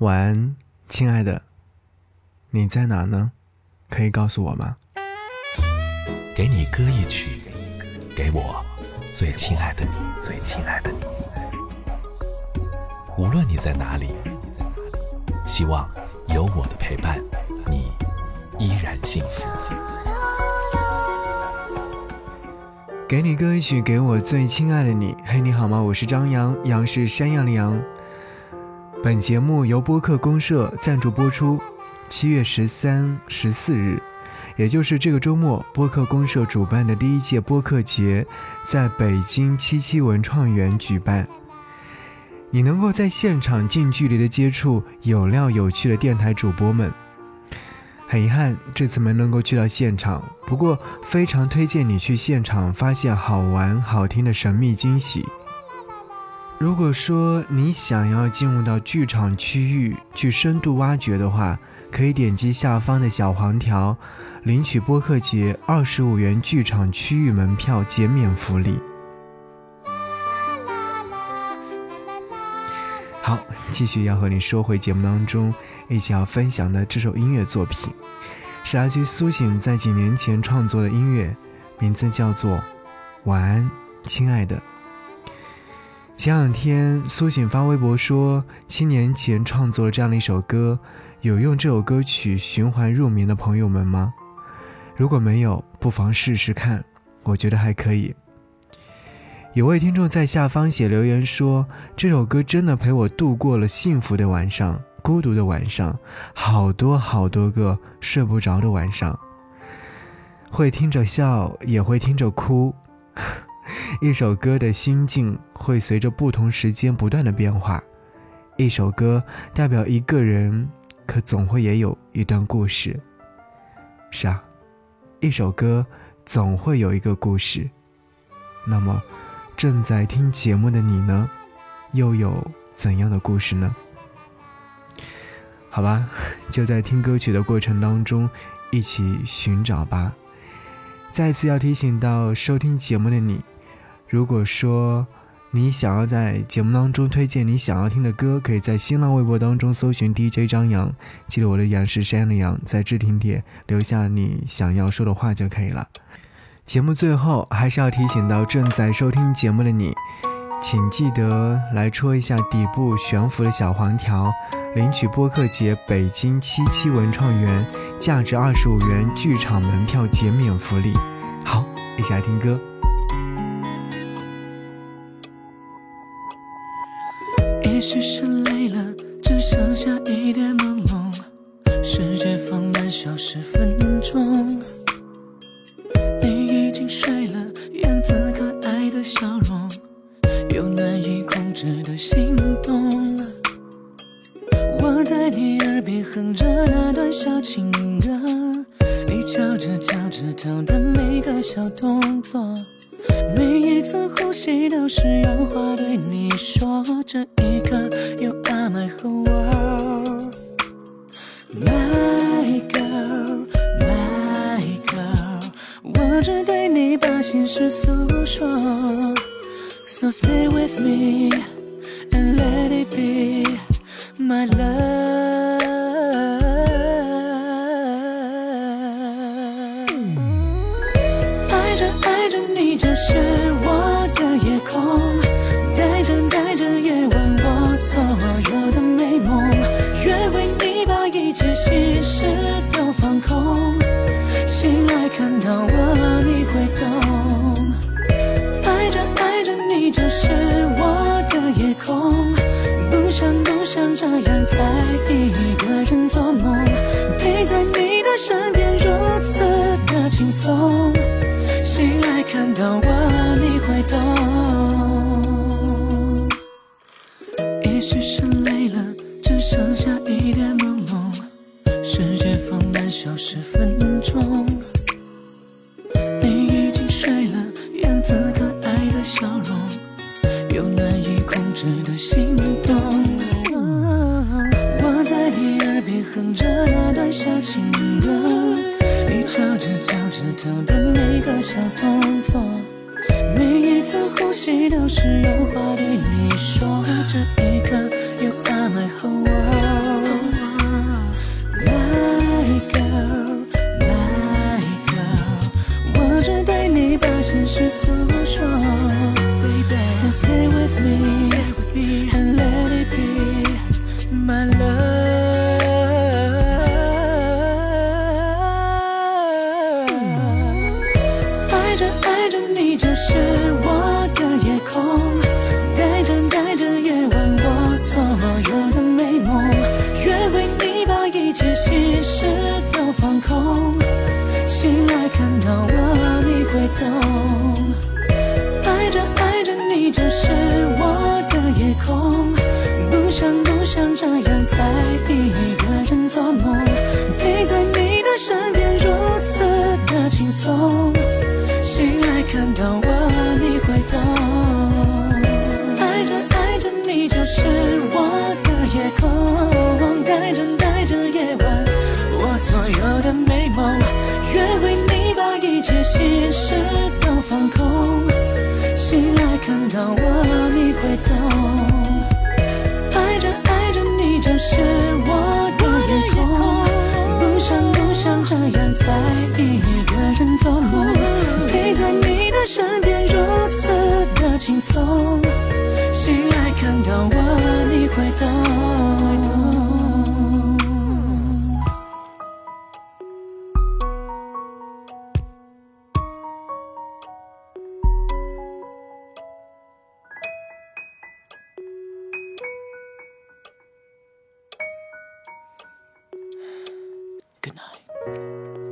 晚安，亲爱的，你在哪呢？可以告诉我吗？给你歌一曲，给我最亲爱的你，最亲爱的你。无论你在哪里，希望有我的陪伴，你依然幸福。给你歌一曲，给我最亲爱的你。嘿，你好吗？我是张扬，杨是山羊的羊。本节目由播客公社赞助播出。七月十三、十四日，也就是这个周末，播客公社主办的第一届播客节在北京七七文创园举办。你能够在现场近距离的接触有料有趣的电台主播们。很遗憾，这次没能够去到现场，不过非常推荐你去现场发现好玩好听的神秘惊喜。如果说你想要进入到剧场区域去深度挖掘的话，可以点击下方的小黄条，领取播客节二十五元剧场区域门票减免福利。好，继续要和你说回节目当中一起要分享的这首音乐作品，是来自苏醒在几年前创作的音乐，名字叫做《晚安，亲爱的》。前两天，苏醒发微博说，七年前创作了这样的一首歌，有用这首歌曲循环入眠的朋友们吗？如果没有，不妨试试看，我觉得还可以。有位听众在下方写留言说，这首歌真的陪我度过了幸福的晚上、孤独的晚上、好多好多个睡不着的晚上，会听着笑，也会听着哭。一首歌的心境会随着不同时间不断的变化，一首歌代表一个人，可总会也有一段故事。是啊，一首歌总会有一个故事。那么，正在听节目的你呢，又有怎样的故事呢？好吧，就在听歌曲的过程当中，一起寻找吧。再次要提醒到收听节目的你。如果说你想要在节目当中推荐你想要听的歌，可以在新浪微博当中搜寻 DJ 张扬，记得我的杨是山的杨，在置顶帖留下你想要说的话就可以了。节目最后还是要提醒到正在收听节目的你，请记得来戳一下底部悬浮的小黄条，领取播客节北京七七文创园价值二十五元剧场门票减免福利。好，一起来听歌。也许是累了，只剩下一点朦胧。世界放慢小十分钟，你已经睡了，样子可爱的笑容，有难以控制的心动。我在你耳边哼着那段小情歌，你瞧着脚趾头的每个小动作。每一次呼吸都是有话对你说，这一刻有 a my whole world，my girl，my girl，我只对你把心事诉说，so stay with me and let it be my love。看到我你会懂，爱着爱着你就是我的夜空，不想不想这样再一个人做梦，陪在你的身边如此的轻松。醒来看到我，你会懂。也许是累了，只剩下一点朦胧。世界放慢消十分敲着脚趾头的每个小动作，每一次呼吸都是有话对你说。这一刻，You are my whole。right though 看到我，你会懂。爱着爱着，你就是我的夜空。不想不想这样再一个人做梦，陪在你的身边如此的轻松。醒来看到我，你会懂。Good night.